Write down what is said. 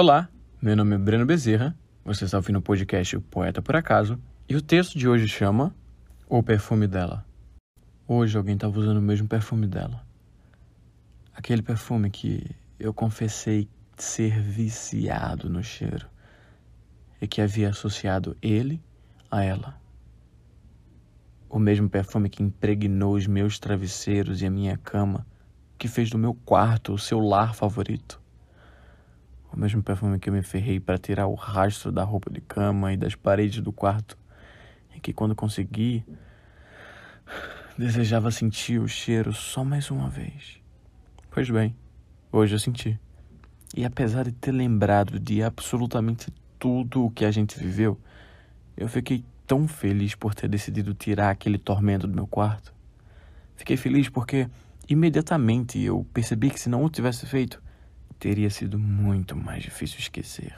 Olá, meu nome é Breno Bezerra, você está ouvindo o podcast Poeta por Acaso, e o texto de hoje chama O Perfume Dela. Hoje alguém estava usando o mesmo perfume dela. Aquele perfume que eu confessei ser viciado no cheiro e que havia associado ele a ela. O mesmo perfume que impregnou os meus travesseiros e a minha cama, que fez do meu quarto o seu lar favorito. O mesmo perfume que eu me ferrei para tirar o rastro da roupa de cama e das paredes do quarto, e que quando consegui, desejava sentir o cheiro só mais uma vez. Pois bem, hoje eu senti. E apesar de ter lembrado de absolutamente tudo o que a gente viveu, eu fiquei tão feliz por ter decidido tirar aquele tormento do meu quarto. Fiquei feliz porque imediatamente eu percebi que se não o tivesse feito, teria sido muito mais difícil esquecer.